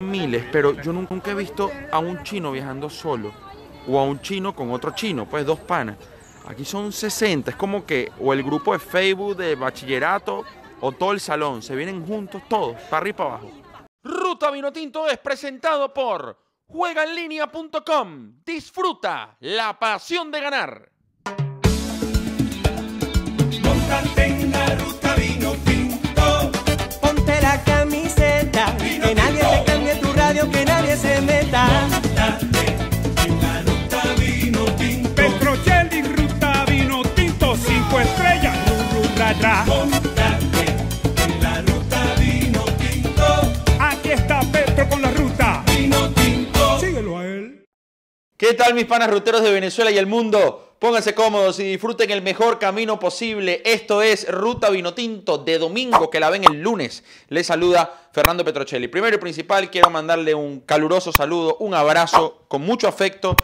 miles, pero yo nunca he visto a un chino viajando solo o a un chino con otro chino, pues dos panas. Aquí son 60, es como que o el grupo de Facebook de bachillerato o todo el salón, se vienen juntos todos, para arriba y para abajo. Ruta Vinotinto es presentado por juegaenlinea.com. Disfruta la pasión de ganar. Radio, que nadie se meta. Móntate en la ruta vino tinto. Petrocelli, ruta vino tinto, cinco estrellas, ru, ru, ra, ra. Móntate en la ruta vino tinto. Aquí está Petro con la ruta. Vino tinto. Síguelo a él. ¿Qué tal mis panas ruteros de Venezuela y el mundo? Pónganse cómodos y disfruten el mejor camino posible. Esto es Ruta Vinotinto de domingo, que la ven el lunes. Les saluda Fernando Petrocelli. Primero y principal, quiero mandarle un caluroso saludo, un abrazo con mucho afecto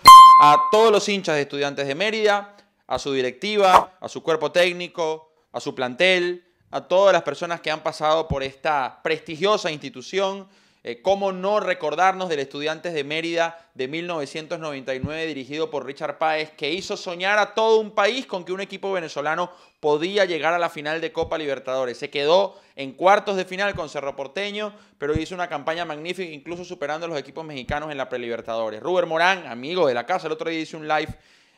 a todos los hinchas de estudiantes de Mérida, a su directiva, a su cuerpo técnico, a su plantel, a todas las personas que han pasado por esta prestigiosa institución. Eh, ¿Cómo no recordarnos del Estudiantes de Mérida de 1999 dirigido por Richard Páez, que hizo soñar a todo un país con que un equipo venezolano podía llegar a la final de Copa Libertadores? Se quedó en cuartos de final con Cerro Porteño, pero hizo una campaña magnífica, incluso superando a los equipos mexicanos en la Prelibertadores. Ruber Morán, amigo de la casa, el otro día hice un live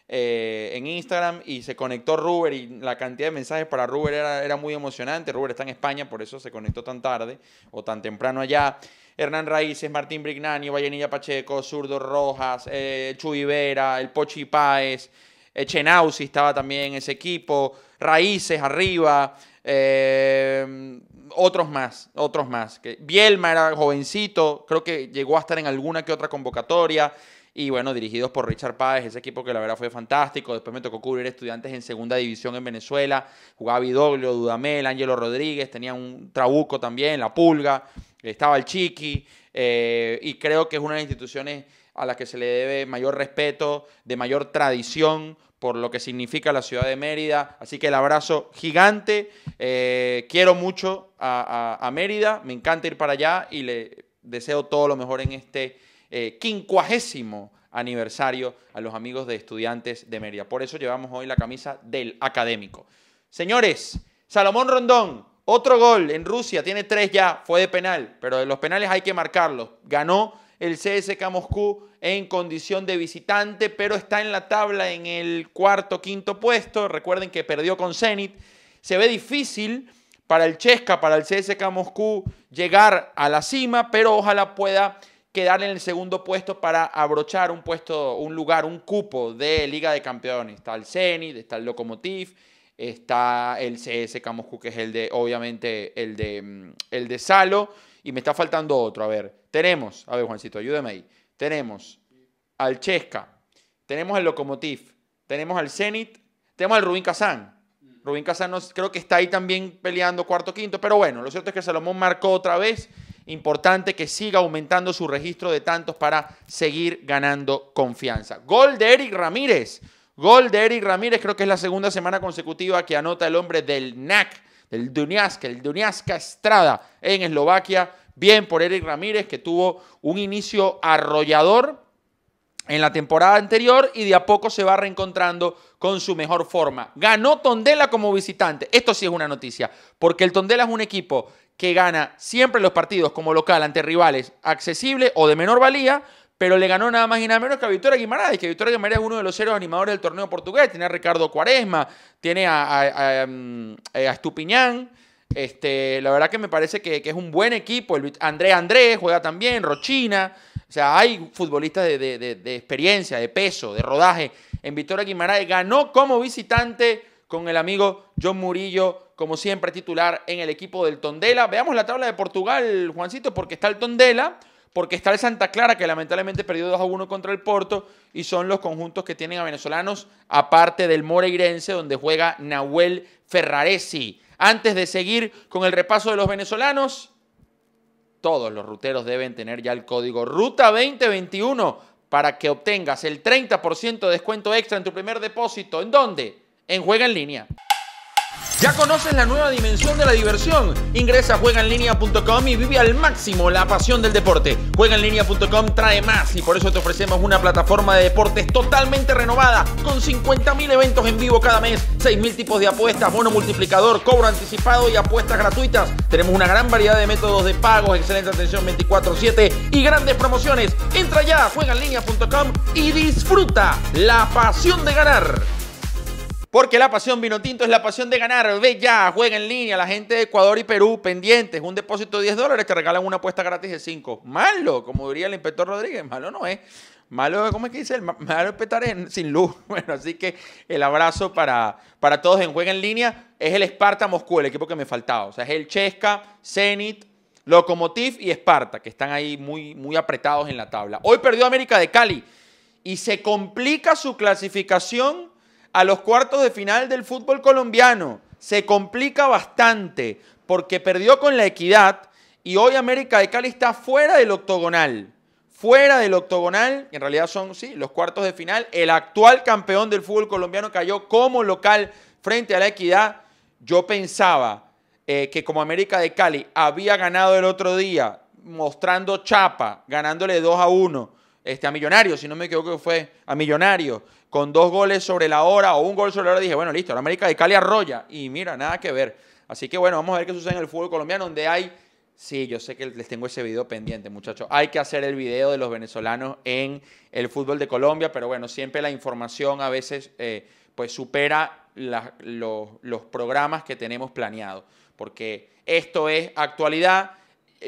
eh, en Instagram y se conectó Ruber y la cantidad de mensajes para Ruber era, era muy emocionante. Ruber está en España, por eso se conectó tan tarde o tan temprano allá. Hernán Raíces, Martín Brignani, Vallenilla Pacheco, Zurdo Rojas, eh, Chuy Vera, el Pochi Páez, Echenausi estaba también en ese equipo, Raíces arriba, eh, otros más, otros más. Bielma era jovencito, creo que llegó a estar en alguna que otra convocatoria. Y bueno, dirigidos por Richard Páez, ese equipo que la verdad fue fantástico. Después me tocó cubrir estudiantes en segunda división en Venezuela. Jugaba Vidoglio, Dudamel, Ángelo Rodríguez, tenía un trabuco también, La Pulga, estaba el Chiqui. eh, y creo que es una de las instituciones a las que se le debe mayor respeto, de mayor tradición por lo que significa la ciudad de Mérida. Así que el abrazo gigante. Eh, quiero mucho a, Mérida, me encanta ir para allá y le deseo todo lo mejor en este eh, quincuagésimo aniversario a los amigos de estudiantes de Mérida. Por eso llevamos hoy la camisa del académico. Señores, Salomón Rondón, otro gol en Rusia, tiene tres ya, fue de penal, pero de los penales hay que marcarlos. Ganó el CSK Moscú en condición de visitante, pero está en la tabla en el cuarto, quinto puesto. Recuerden que perdió con Zenit. Se ve difícil para el Chesca, para el CSK Moscú, llegar a la cima, pero ojalá pueda quedar en el segundo puesto para abrochar un puesto, un lugar, un cupo de Liga de Campeones. Está el Zenit, está el Lokomotiv, está el CSK Moscú, que es el de, obviamente, el de, mm, el de Salo, y me está faltando otro. A ver, tenemos, a ver, Juancito, ayúdame ahí. Tenemos al Chesca, tenemos al Lokomotiv, tenemos al Zenit, tenemos al Rubín Kazán. Rubín Kazán creo que está ahí también peleando cuarto quinto, pero bueno, lo cierto es que Salomón marcó otra vez. Importante que siga aumentando su registro de tantos para seguir ganando confianza. Gol de Eric Ramírez. Gol de Eric Ramírez, creo que es la segunda semana consecutiva que anota el hombre del NAC, del Duniaska, el Duniaska Estrada en Eslovaquia. Bien por Eric Ramírez, que tuvo un inicio arrollador en la temporada anterior y de a poco se va reencontrando con su mejor forma. Ganó Tondela como visitante. Esto sí es una noticia, porque el Tondela es un equipo que gana siempre los partidos como local ante rivales accesibles o de menor valía, pero le ganó nada más y nada menos que a Victoria Guimaraes, que Victoria Guimaraes es uno de los héroes animadores del torneo portugués. Tiene a Ricardo Cuaresma, tiene a, a- mm, a Estupiñán. Este, la verdad que me parece que, es un buen equipo. El Vit- André Andrés juega también, Rochina. O sea, hay futbolistas de, de- experiencia, de peso, de rodaje. En Victoria Guimaraes ganó como visitante con el amigo John Murillo, como siempre titular en el equipo del Tondela. Veamos la tabla de Portugal, Juancito, porque está el Tondela, porque está el Santa Clara, que lamentablemente perdió 2 a 1 contra el Porto, y son los conjuntos que tienen a venezolanos, aparte del Moreirense, donde juega Nahuel Ferraresi. Antes de seguir con el repaso de los venezolanos, todos los ruteros deben tener ya el código Ruta 2021 para que obtengas el 30% de descuento extra en tu primer depósito. ¿En dónde? En Juega en línea. ¿Ya conoces la nueva dimensión de la diversión? Ingresa a juegaenlinea.com y vive al máximo la pasión del deporte. Juegaenlinea.com trae más y por eso te ofrecemos una plataforma de deportes totalmente renovada con 50.000 eventos en vivo cada mes, 6.000 tipos de apuestas, bono multiplicador, cobro anticipado y apuestas gratuitas. Tenemos una gran variedad de métodos de pagos, excelente atención 24/7 y grandes promociones. Entra ya a y disfruta la pasión de ganar. Porque la pasión vino tinto es la pasión de ganar. Ve ya, juega en línea. La gente de Ecuador y Perú pendientes. Un depósito de 10 dólares te regalan una apuesta gratis de 5. Malo, como diría el inspector Rodríguez. Malo no es. Malo, ¿cómo es que dice? El ma- malo es petar en- sin luz. Bueno, así que el abrazo para, para todos en Juega en línea. Es el Sparta Moscú, el equipo que me faltaba. O sea, es el Chesca, Zenit, Lokomotiv y Sparta, que están ahí muy, muy apretados en la tabla. Hoy perdió América de Cali y se complica su clasificación a los cuartos de final del fútbol colombiano. Se complica bastante porque perdió con la equidad y hoy América de Cali está fuera del octogonal. Fuera del octogonal, en realidad son, sí, los cuartos de final. El actual campeón del fútbol colombiano cayó como local frente a la equidad. Yo pensaba eh, que como América de Cali había ganado el otro día, mostrando chapa, ganándole 2 a 1 este, a Millonario, si no me equivoco fue a Millonario, con dos goles sobre la hora o un gol sobre la hora, dije, bueno, listo, la América de Cali arrolla. Y mira, nada que ver. Así que bueno, vamos a ver qué sucede en el fútbol colombiano, donde hay... Sí, yo sé que les tengo ese video pendiente, muchachos. Hay que hacer el video de los venezolanos en el fútbol de Colombia, pero bueno, siempre la información a veces eh, pues supera los, los programas que tenemos planeados, porque esto es actualidad.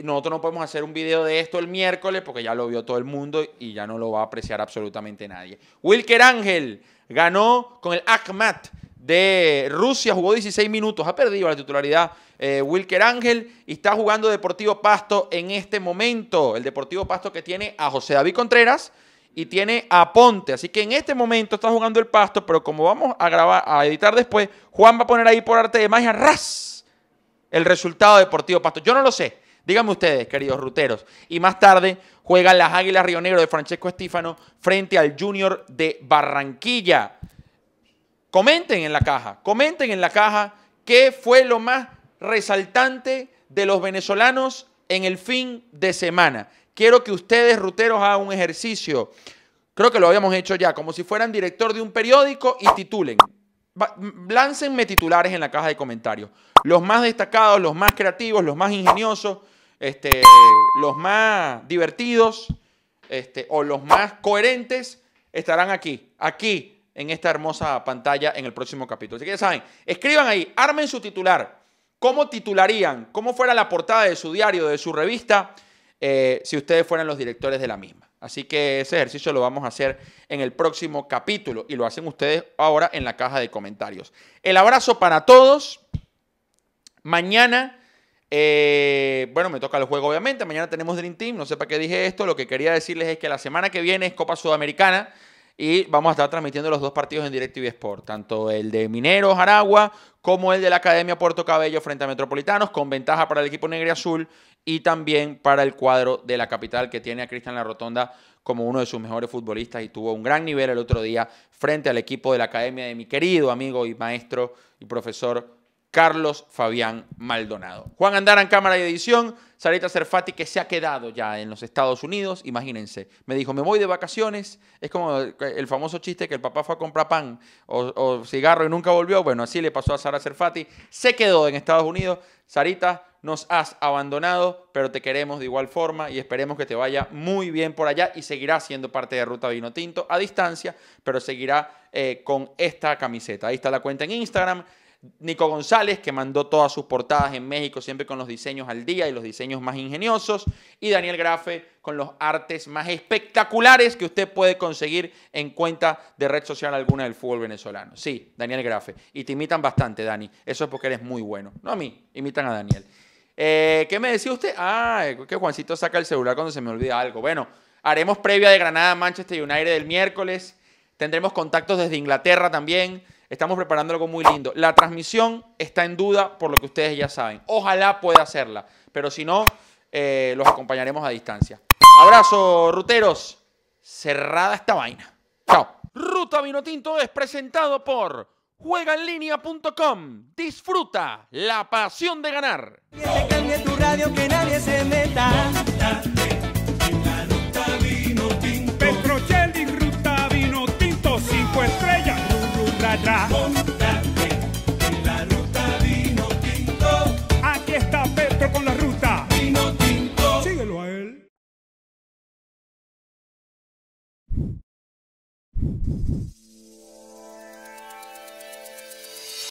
Nosotros no podemos hacer un video de esto el miércoles porque ya lo vio todo el mundo y ya no lo va a apreciar absolutamente nadie. Wilker Ángel ganó con el Akhmat de Rusia, jugó 16 minutos, ha perdido la titularidad eh, Wilker Ángel y está jugando Deportivo Pasto en este momento. El Deportivo Pasto que tiene a José David Contreras y tiene a Ponte. Así que en este momento está jugando el Pasto, pero como vamos a grabar, a editar después, Juan va a poner ahí por arte de magia, ras, el resultado de Deportivo Pasto. Yo no lo sé. Díganme ustedes, queridos ruteros. Y más tarde juegan las Águilas Río Negro de Francesco Estífano frente al Junior de Barranquilla. Comenten en la caja, comenten en la caja qué fue lo más resaltante de los venezolanos en el fin de semana. Quiero que ustedes, ruteros, hagan un ejercicio. Creo que lo habíamos hecho ya, como si fueran director de un periódico y titulen. Va- m- Láncenme titulares en la caja de comentarios. Los más destacados, los más creativos, los más ingeniosos, este, los más divertidos este, o los más coherentes estarán aquí, aquí, en esta hermosa pantalla en el próximo capítulo. Así que ya saben, escriban ahí, armen su titular. ¿Cómo titularían? ¿Cómo fuera la portada de su diario, de su revista, eh, si ustedes fueran los directores de la misma? Así que ese ejercicio lo vamos a hacer en el próximo capítulo y lo hacen ustedes ahora en la caja de comentarios. El abrazo para todos. Mañana, eh, bueno, me toca el juego obviamente. Mañana tenemos Dream Team. No sé para qué dije esto. Lo que quería decirles es que la semana que viene es Copa Sudamericana y vamos a estar transmitiendo los dos partidos en DirecTV Sport. Tanto el de Mineros Aragua como el de la Academia Puerto Cabello frente a Metropolitanos, con ventaja para el equipo negro y azul y también para el cuadro de la capital que tiene a Cristian La Rotonda como uno de sus mejores futbolistas y tuvo un gran nivel el otro día frente al equipo de la Academia de mi querido amigo y maestro y profesor Carlos Fabián Maldonado. Juan Andara en cámara y edición, Sarita Cerfati que se ha quedado ya en los Estados Unidos, imagínense, me dijo, me voy de vacaciones, es como el famoso chiste que el papá fue a comprar pan o, cigarro y nunca volvió, bueno, así le pasó a Sara Cerfati, se quedó en Estados Unidos, Sarita, nos has abandonado, pero te queremos de igual forma y esperemos que te vaya muy bien por allá y seguirá siendo parte de Ruta Vino Tinto a distancia, pero seguirá eh, con esta camiseta. Ahí está la cuenta en Instagram. Nico González, que mandó todas sus portadas en México, siempre con los diseños al día y los diseños más ingeniosos. Y Daniel Grafe, con los artes más espectaculares que usted puede conseguir en cuenta de red social alguna del fútbol venezolano. Sí, Daniel Grafe. Y te imitan bastante, Dani. Eso es porque eres muy bueno. No a mí, imitan a Daniel. Eh, ¿Qué me decía usted? Ah, que Juancito saca el celular cuando se me olvida algo. Bueno, haremos previa de Granada Manchester United el miércoles. Tendremos contactos desde Inglaterra también. Estamos preparando algo muy lindo. La transmisión está en duda por lo que ustedes ya saben. Ojalá pueda hacerla, pero si no, eh, los acompañaremos a distancia. Abrazo, ruteros. Cerrada esta vaina. Chao. Ruta Vino Tinto es presentado por Juegaenlinea.com. Disfruta la pasión de ganar. Que te cambie tu radio, que nadie se meta. consagrar.